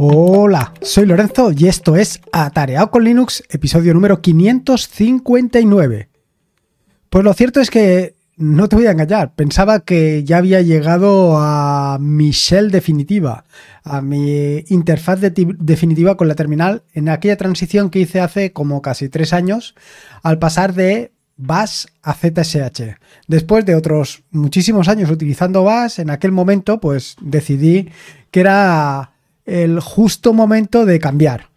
Hola, soy Lorenzo y esto es Atareado con Linux, episodio número 559. Pues lo cierto es que no te voy a engañar, pensaba que ya había llegado a mi shell definitiva, a mi interfaz definitiva con la terminal en aquella transición que hice hace como casi tres años al pasar de Bash a ZSH. Después de otros muchísimos años utilizando Bash, en aquel momento pues decidí que era el justo momento de cambiar.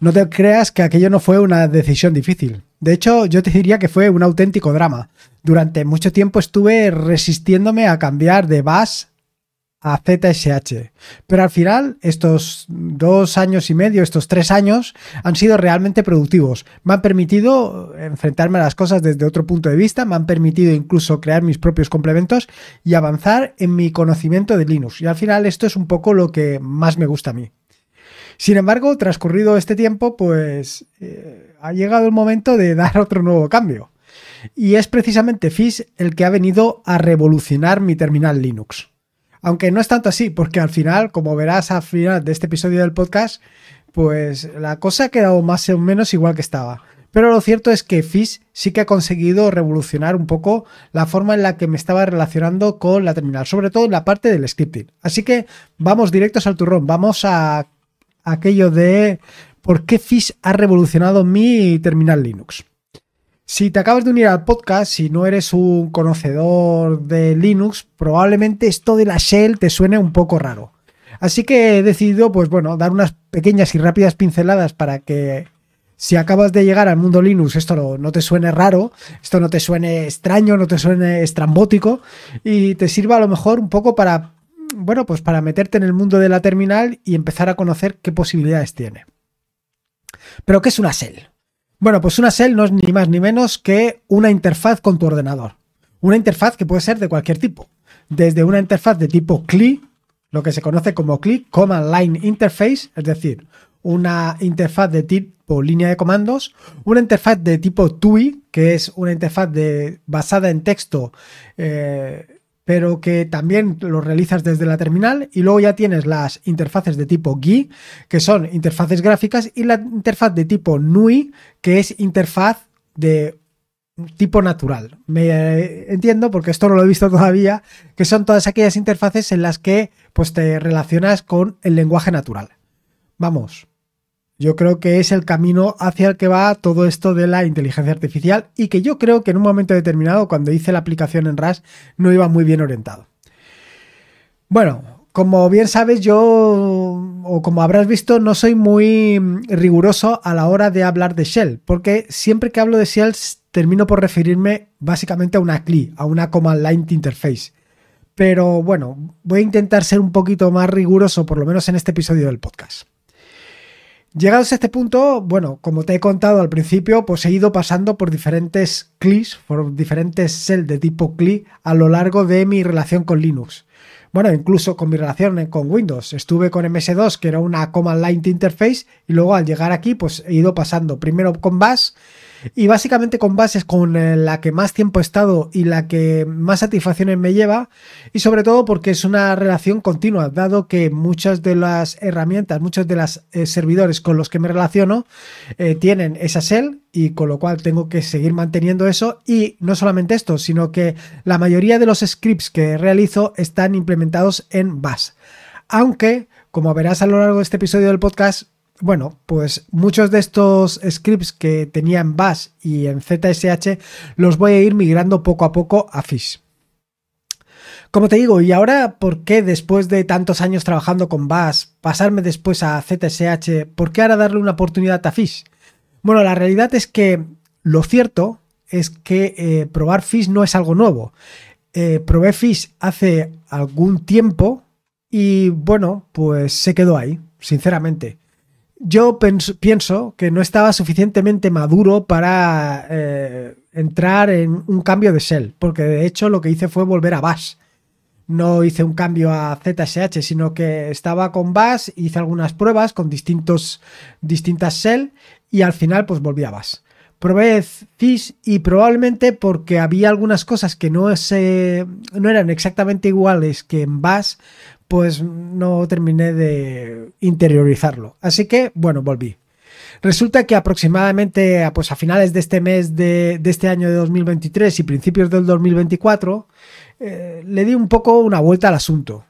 No te creas que aquello no fue una decisión difícil. De hecho, yo te diría que fue un auténtico drama. Durante mucho tiempo estuve resistiéndome a cambiar de Bash a ZSH. Pero al final, estos dos años y medio, estos tres años, han sido realmente productivos. Me han permitido enfrentarme a las cosas desde otro punto de vista, me han permitido incluso crear mis propios complementos y avanzar en mi conocimiento de Linux. Y al final esto es un poco lo que más me gusta a mí. Sin embargo, transcurrido este tiempo, pues eh, ha llegado el momento de dar otro nuevo cambio. Y es precisamente Fish el que ha venido a revolucionar mi terminal Linux. Aunque no es tanto así, porque al final, como verás al final de este episodio del podcast, pues la cosa ha quedado más o menos igual que estaba. Pero lo cierto es que Fish sí que ha conseguido revolucionar un poco la forma en la que me estaba relacionando con la terminal, sobre todo en la parte del scripting. Así que vamos directos al turrón, vamos a aquello de por qué Fish ha revolucionado mi terminal Linux. Si te acabas de unir al podcast, si no eres un conocedor de Linux, probablemente esto de la shell te suene un poco raro. Así que he decidido, pues bueno, dar unas pequeñas y rápidas pinceladas para que si acabas de llegar al mundo Linux, esto no, te suene raro, esto no te suene extraño, no te suene estrambótico y te sirva a lo mejor un poco para, bueno, pues para meterte en el mundo de la terminal y empezar a conocer qué posibilidades tiene. Pero ¿qué es una shell? Bueno, pues una shell no es ni más ni menos que una interfaz con tu ordenador. Una interfaz que puede ser de cualquier tipo. Desde una interfaz de tipo CLI, lo que se conoce como CLI, Command Line Interface, es decir, una interfaz de tipo línea de comandos, una interfaz de tipo TUI, que es una interfaz de, basada en texto eh, pero que también lo realizas desde la terminal y luego ya tienes las interfaces de tipo GUI, que son interfaces gráficas, y la interfaz de tipo NUI, que es interfaz de tipo natural. Me entiendo porque esto no lo he visto todavía, que son todas aquellas interfaces en las que pues te relacionas con el lenguaje natural. Vamos, yo creo que es el camino hacia el que va todo esto de la inteligencia artificial y que yo creo que en un momento determinado, cuando hice la aplicación en RAS, no iba muy bien orientado. Bueno, como bien sabes, yo, o como habrás visto, no soy muy riguroso a la hora de hablar de Shell, porque siempre que hablo de Shell termino por referirme básicamente a una CLI, a una Command Line Interface. Pero bueno, voy a intentar ser un poquito más riguroso, por lo menos en este episodio del podcast. Llegados a este punto, bueno, como te he contado al principio, pues he ido pasando por diferentes CLIs, por diferentes cells de tipo CLI a lo largo de mi relación con Linux. Bueno, incluso con mi relación con Windows. Estuve con MS2, que era una Command Line Interface, y luego al llegar aquí, pues he ido pasando primero con Bash, y básicamente con bases con eh, la que más tiempo he estado y la que más satisfacciones me lleva. Y sobre todo porque es una relación continua, dado que muchas de las herramientas, muchos de los eh, servidores con los que me relaciono eh, tienen esa shell y con lo cual tengo que seguir manteniendo eso. Y no solamente esto, sino que la mayoría de los scripts que realizo están implementados en Bash. Aunque, como verás a lo largo de este episodio del podcast, bueno, pues muchos de estos scripts que tenía en Bash y en ZSH los voy a ir migrando poco a poco a Fish. Como te digo, y ahora, ¿por qué después de tantos años trabajando con Bash, pasarme después a ZSH, ¿por qué ahora darle una oportunidad a Fish? Bueno, la realidad es que lo cierto es que eh, probar Fish no es algo nuevo. Eh, probé Fish hace algún tiempo y bueno, pues se quedó ahí, sinceramente yo pienso que no estaba suficientemente maduro para eh, entrar en un cambio de Shell, porque de hecho lo que hice fue volver a Bash. No hice un cambio a ZSH, sino que estaba con Bash, hice algunas pruebas con distintos, distintas Shell y al final pues volví a Bash. Probé Fish y probablemente porque había algunas cosas que no, se, no eran exactamente iguales que en Bash, pues no terminé de interiorizarlo. Así que, bueno, volví. Resulta que aproximadamente pues a finales de este mes de, este año de 2023 y principios del 2024 eh, le di un poco una vuelta al asunto.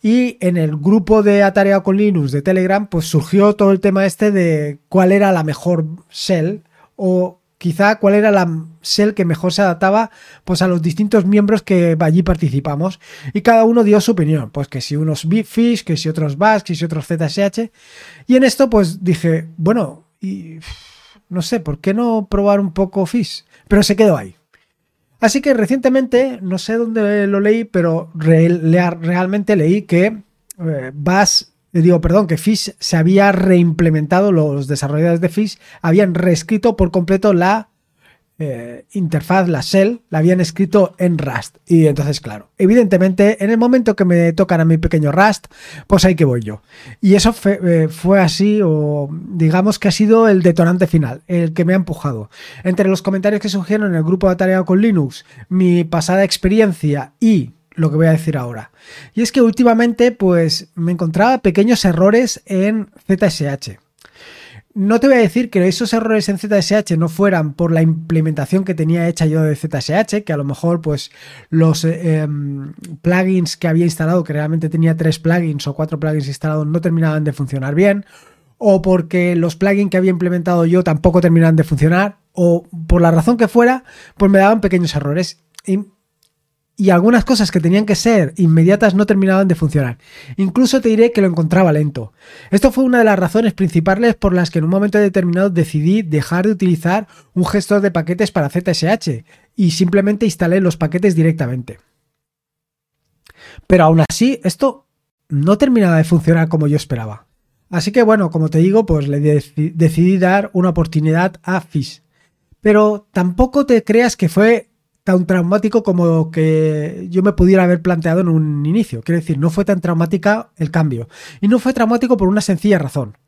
Y en el grupo de Atareado con Linux de Telegram, pues surgió todo el tema este de cuál era la mejor shell o quizá cuál era la shell que mejor se adaptaba pues a los distintos miembros que allí participamos y cada uno dio su opinión, pues que si unos Fish, que si otros Bash, que si otros ZSH y en esto pues dije, bueno, y no sé, ¿por qué no probar un poco Fish? Pero se quedó ahí. Así que recientemente, no sé dónde lo leí, pero realmente leí que eh, Bash, digo, perdón, que Fish se había reimplementado, los desarrolladores de Fish habían reescrito por completo la eh, interfaz, la shell, la habían escrito en Rust. Y entonces, claro, evidentemente, en el momento que me tocan a mi pequeño Rust, pues ahí que voy yo. Y eso fue, eh, así, o digamos que ha sido el detonante final, el que me ha empujado. Entre los comentarios que surgieron en el grupo de tarea con Linux, mi pasada experiencia y lo que voy a decir ahora. Y es que últimamente, pues me encontraba pequeños errores en ZSH. No te voy a decir que esos errores en ZSH no fueran por la implementación que tenía hecha yo de ZSH, que a lo mejor pues los eh, em, plugins que había instalado, que realmente tenía tres plugins o cuatro plugins instalados, no terminaban de funcionar bien, o porque los plugins que había implementado yo tampoco terminaban de funcionar, o por la razón que fuera, pues me daban pequeños errores. Y y algunas cosas que tenían que ser inmediatas no terminaban de funcionar. Incluso te diré que lo encontraba lento. Esto fue una de las razones principales por las que en un momento determinado decidí dejar de utilizar un gestor de paquetes para ZSH y simplemente instalé los paquetes directamente. Pero aún así, esto no terminaba de funcionar como yo esperaba. Así que bueno, como te digo, pues le decidí dar una oportunidad a Fish. Pero tampoco te creas que fue tan traumático como que yo me pudiera haber planteado en un inicio. Quiero decir, no fue tan traumática el cambio. Y no fue traumático por una sencilla razón.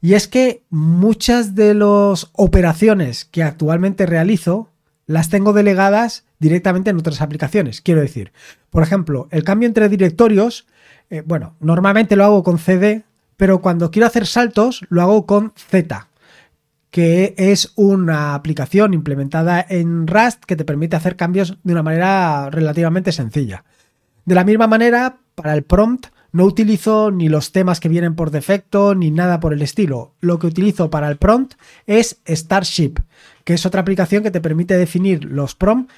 Y es que muchas de las operaciones que actualmente realizo las tengo delegadas directamente en otras aplicaciones. Quiero decir, por ejemplo, el cambio entre directorios, eh, bueno, normalmente lo hago con CD, pero cuando quiero hacer saltos lo hago con Z que es una aplicación implementada en Rust que te permite hacer cambios de una manera relativamente sencilla. De la misma manera, para el prompt no utilizo ni los temas que vienen por defecto ni nada por el estilo. Lo que utilizo para el prompt es Starship, que es otra aplicación que te permite definir los prompts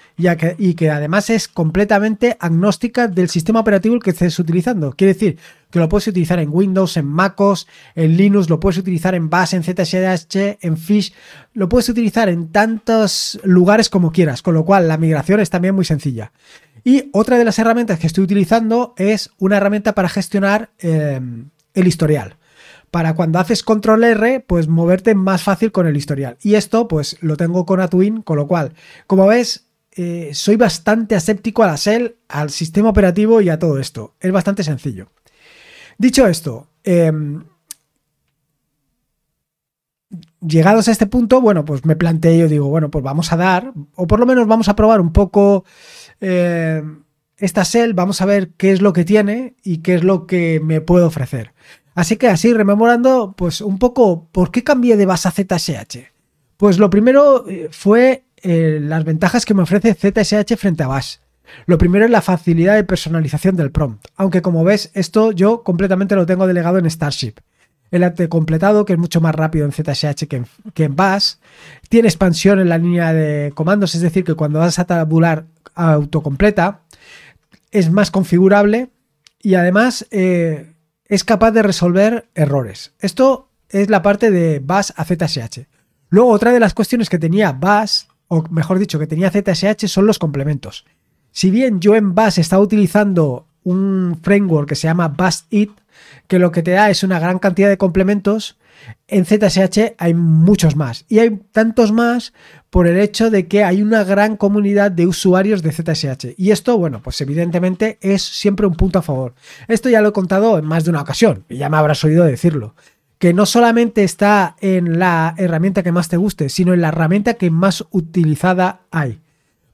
y que además es completamente agnóstica del sistema operativo que estés utilizando. Quiere decir que lo puedes utilizar en Windows, en MacOS, en Linux, lo puedes utilizar en Bash, en ZSH, en Fish, lo puedes utilizar en tantos lugares como quieras, con lo cual la migración es también muy sencilla. Y otra de las herramientas que estoy utilizando es una herramienta para gestionar eh, el historial. Para cuando haces control R, pues moverte más fácil con el historial. Y esto, pues lo tengo con Atwin, con lo cual, como ves, eh, soy bastante aséptico a la Shell, al sistema operativo y a todo esto. Es bastante sencillo. Dicho esto, em, llegados a este punto, bueno, pues me planteé, yo digo, bueno, pues vamos a dar, o por lo menos vamos a probar un poco eh, esta Shell, vamos a ver qué es lo que tiene y qué es lo que me puede ofrecer. Así que así, rememorando, pues un poco, ¿por qué cambié de base a ZSH? Pues lo primero eh, fue eh, las ventajas que me ofrece ZSH frente a Bash. Lo primero es la facilidad de personalización del prompt, aunque como ves, esto yo completamente lo tengo delegado en Starship. El completado, que es mucho más rápido en ZSH que en, que en tiene expansión en la línea de comandos, es decir, que cuando vas a tabular autocompleta, es más configurable y además eh, es capaz de resolver errores. Esto es la parte de Bash a ZSH. Luego, otra de las cuestiones que tenía Bash, o mejor dicho, que tenía ZSH, son los complementos. Si bien yo en Bash estaba utilizando un framework que se llama Bash It, que lo que te da es una gran cantidad de complementos, en ZSH hay muchos más. Y hay tantos más por el hecho de que hay una gran comunidad de usuarios de ZSH. Y esto, bueno, pues evidentemente es siempre un punto a favor. Esto ya lo he contado en más de una ocasión, y ya me habrás oído decirlo. Que no solamente está en la herramienta que más te guste, sino en la herramienta que más utilizada hay.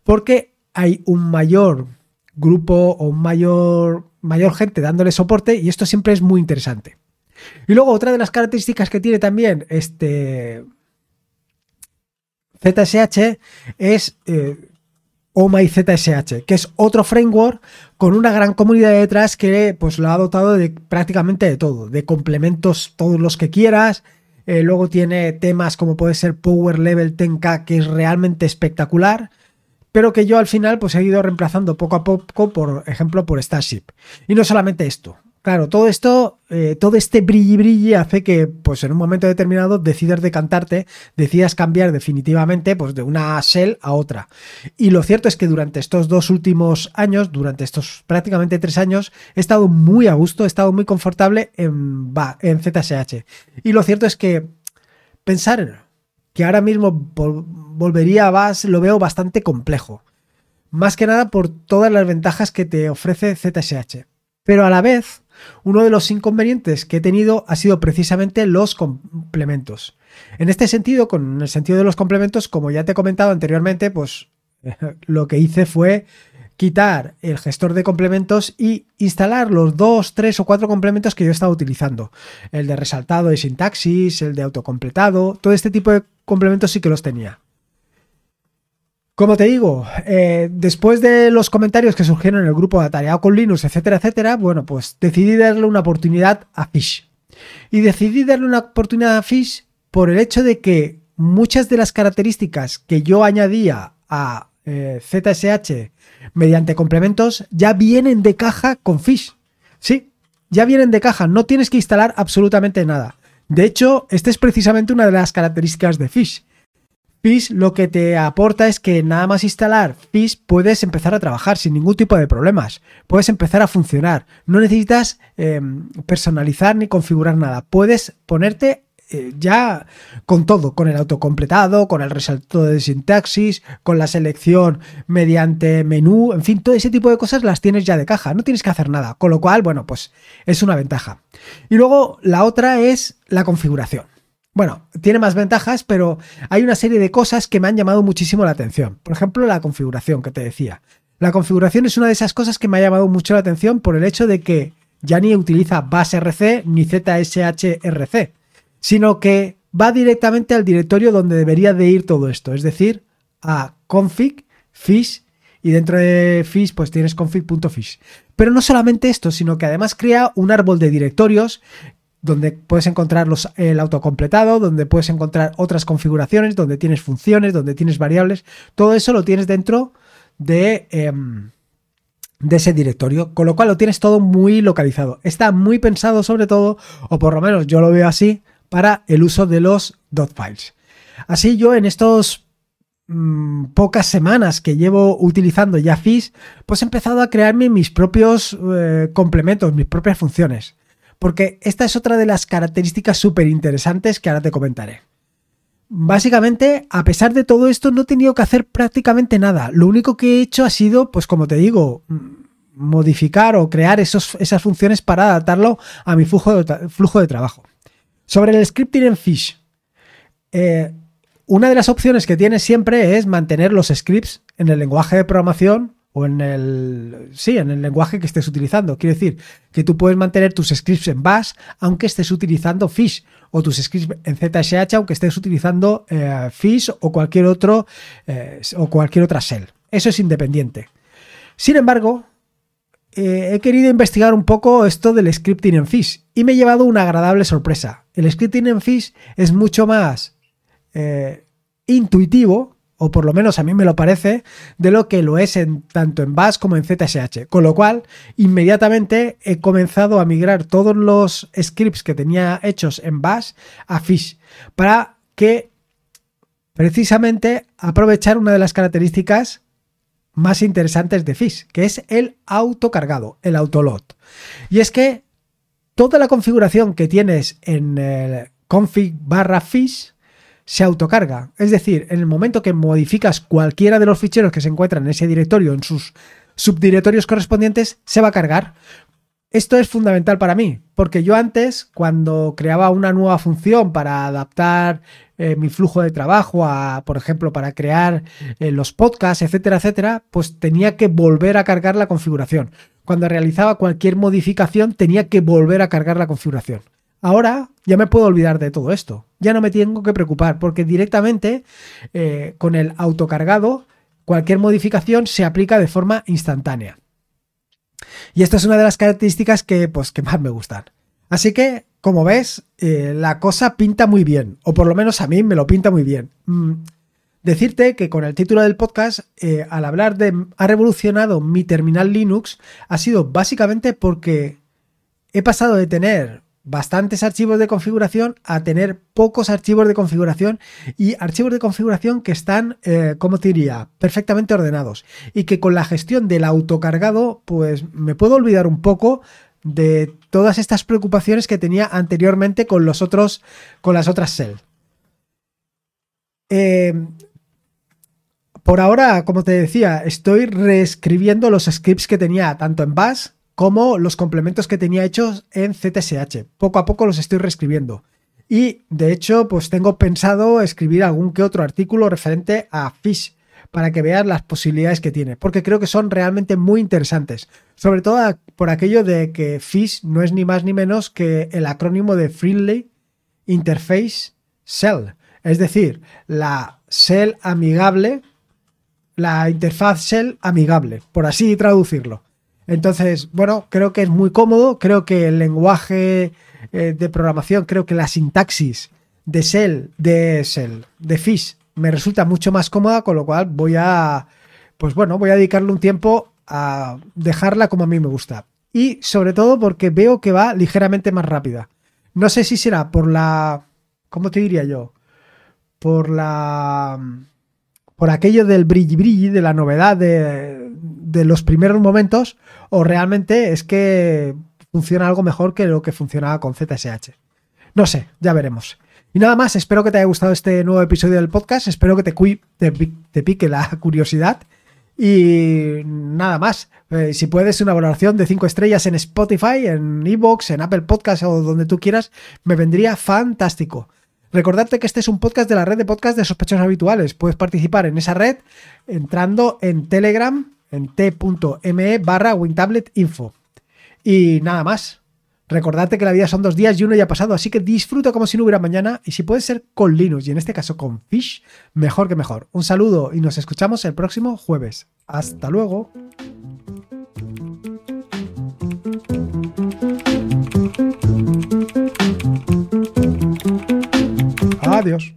Porque hay un mayor grupo o un mayor mayor gente dándole soporte y esto siempre es muy interesante. Y luego otra de las características que tiene también este ZSH es eh, o MyZSH, que es otro framework con una gran comunidad detrás que pues lo ha dotado de prácticamente de todo, de complementos todos los que quieras. Eh, luego tiene temas como puede ser Power Level 10K, que es realmente espectacular, pero que yo al final pues he ido reemplazando poco a poco, por ejemplo, por Starship. Y no solamente esto, Claro, todo esto, eh, todo este brilli brilli hace que, pues en un momento determinado decidas decantarte, decidas cambiar definitivamente, pues de una shell a otra. Y lo cierto es que durante estos dos últimos años, durante estos prácticamente tres años, he estado muy a gusto, he estado muy confortable en, ZSH. Y lo cierto es que pensar que ahora mismo volvería a VAS lo veo bastante complejo. Más que nada por todas las ventajas que te ofrece ZSH. Pero a la vez, uno de los inconvenientes que he tenido ha sido precisamente los complementos. En este sentido, con el sentido de los complementos, como ya te he comentado anteriormente, pues lo que hice fue quitar el gestor de complementos y instalar los dos, tres o cuatro complementos que yo estaba utilizando. El de resaltado de sintaxis, el de autocompletado, todo este tipo de complementos sí que los tenía. Como te digo, eh, después de los comentarios que surgieron en el grupo de Atareado con Linux, etcétera, etcétera, bueno, pues decidí darle una oportunidad a Fish. Y decidí darle una oportunidad a Fish por el hecho de que muchas de las características que yo añadía a ZSH eh, mediante complementos ya vienen de caja con Fish. Sí, ya vienen de caja, no tienes que instalar absolutamente nada. De hecho, esta es precisamente una de las características de Fish Fish lo que te aporta es que nada más instalar Fish puedes empezar a trabajar sin ningún tipo de problemas. Puedes empezar a funcionar. No necesitas em, personalizar ni configurar nada. Puedes ponerte eh, ya con todo, con el autocompletado, con el resalto de sintaxis, con la selección mediante menú, en fin, todo ese tipo de cosas las tienes ya de caja, no tienes que hacer nada, con lo cual, bueno, pues es una ventaja. Y luego la otra es la configuración. Bueno, tiene más ventajas, pero hay una serie de cosas que me han llamado muchísimo la atención. Por ejemplo, la configuración que te decía. La configuración es una de esas cosas que me ha llamado mucho la atención por el hecho de que ya ni utiliza BASRC ni ZSHRC, sino que va directamente al directorio donde debería de ir todo esto, es decir, a config, fish y dentro de fish pues tienes config.fish. Pero no solamente esto, sino que además crea un árbol de directorios donde puedes encontrar los, el autocompletado, donde puedes encontrar otras configuraciones, donde tienes funciones, donde tienes variables. Todo eso lo tienes dentro de, em, de ese directorio, con lo cual lo tienes todo muy localizado. Está muy pensado sobre todo, o por lo menos yo lo veo así, para el uso de los dot files. Así yo en estos mm, pocas semanas que llevo utilizando ya pues he empezado a crearme mis propios eh, complementos, mis propias funciones porque esta es otra de las características súper interesantes que ahora te comentaré. Básicamente, a pesar de todo esto, no he tenido que hacer prácticamente nada. Lo único que he hecho ha sido, pues como te digo, mm, modificar o crear esos, esas funciones para adaptarlo a mi flujo de, flujo de trabajo. Sobre el scripting en Fish, eh, una de las opciones que tienes siempre es mantener los scripts en el lenguaje de programación o en el sí, en el lenguaje que estés utilizando. Quiere decir que tú puedes mantener tus scripts en Bash aunque estés utilizando Fish o tus scripts en ZSH aunque estés utilizando eh, Fish o cualquier otro eh, o cualquier otra shell. Eso es independiente. Sin embargo, eh, he querido investigar un poco esto del scripting en Fish y me he llevado una agradable sorpresa. El scripting en Fish es mucho más intuitivo o por lo menos a mí me lo parece, de lo que lo es en, tanto en Bash como en ZSH. Con lo cual, inmediatamente he comenzado a migrar todos los scripts que tenía hechos en Bash a Fish para que precisamente aprovechar una de las características más interesantes de Fish, que es el autocargado, el autoload. Y es que toda la configuración que tienes en el config barra Fish se autocarga. Es decir, en el momento que modificas cualquiera de los ficheros que se encuentran en ese directorio, en sus subdirectorios correspondientes, se va a cargar. Esto es fundamental para mí, porque yo antes, cuando creaba una nueva función para adaptar eh, mi flujo de trabajo a, por ejemplo, para crear eh, los podcasts, etcétera, etcétera, pues tenía que volver a cargar la configuración. Cuando realizaba cualquier modificación, tenía que volver a cargar la configuración. Ahora ya me puedo olvidar de todo esto. Ya no me tengo que preocupar, porque directamente eh, con el autocargado, cualquier modificación se aplica de forma instantánea. Y esta es una de las características que, pues, que más me gustan. Así que, como ves, eh, la cosa pinta muy bien, o por lo menos a mí me lo pinta muy bien. Mm, decirte que con el título del podcast, eh, al hablar de ha revolucionado mi terminal Linux, ha sido básicamente porque he pasado de tener bastantes archivos de configuración a tener pocos archivos de configuración y archivos de configuración que están, eh, como te diría, perfectamente ordenados y que con la gestión del autocargado pues me puedo olvidar un poco de todas estas preocupaciones que tenía anteriormente con los otros, con las otras Shell. Eh, por ahora, como te decía, estoy reescribiendo los scripts que tenía tanto en Bash como los complementos que tenía hechos en CTSH. Poco a poco los estoy reescribiendo. Y de hecho, pues tengo pensado escribir algún que otro artículo referente a Fish para que veas las posibilidades que tiene, porque creo que son realmente muy interesantes. Sobre todo por aquello de que Fish no es ni más ni menos que el acrónimo de Friendly Interface Shell, es decir, la shell amigable, la interfaz shell amigable, por así traducirlo. Entonces, bueno, creo que es muy cómodo, creo que el lenguaje eh, de programación, creo que la sintaxis de Shell, de Shell, de Fish, me resulta mucho más cómoda, con lo cual voy a, pues bueno, voy a dedicarle un tiempo a dejarla como a mí me gusta. Y sobre todo porque veo que va ligeramente más rápida. No sé si será por la, ¿cómo te diría yo? Por la, por aquello del brilli brilli, de la novedad de, los primeros momentos o realmente es que funciona algo mejor que lo que funcionaba con ZSH. No sé, ya veremos. Y nada más, espero que te haya gustado este nuevo episodio del podcast, espero que te, pique la curiosidad. Y nada más, eh, si puedes una valoración de 5 estrellas en Spotify, en Evox, en Apple Podcast o donde tú quieras, me vendría fantástico. Recordarte que este es un podcast de la red de podcast de sospechosos habituales. Puedes participar en esa red entrando en Telegram en t.me barra WinTabletInfo. Y nada más. Recordate que la vida son dos días y uno ya ha pasado, así que disfruta como si no hubiera mañana y si puede ser con Linux y en este caso con Fish, mejor que mejor. Un saludo y nos escuchamos el próximo jueves. Hasta luego. Adiós.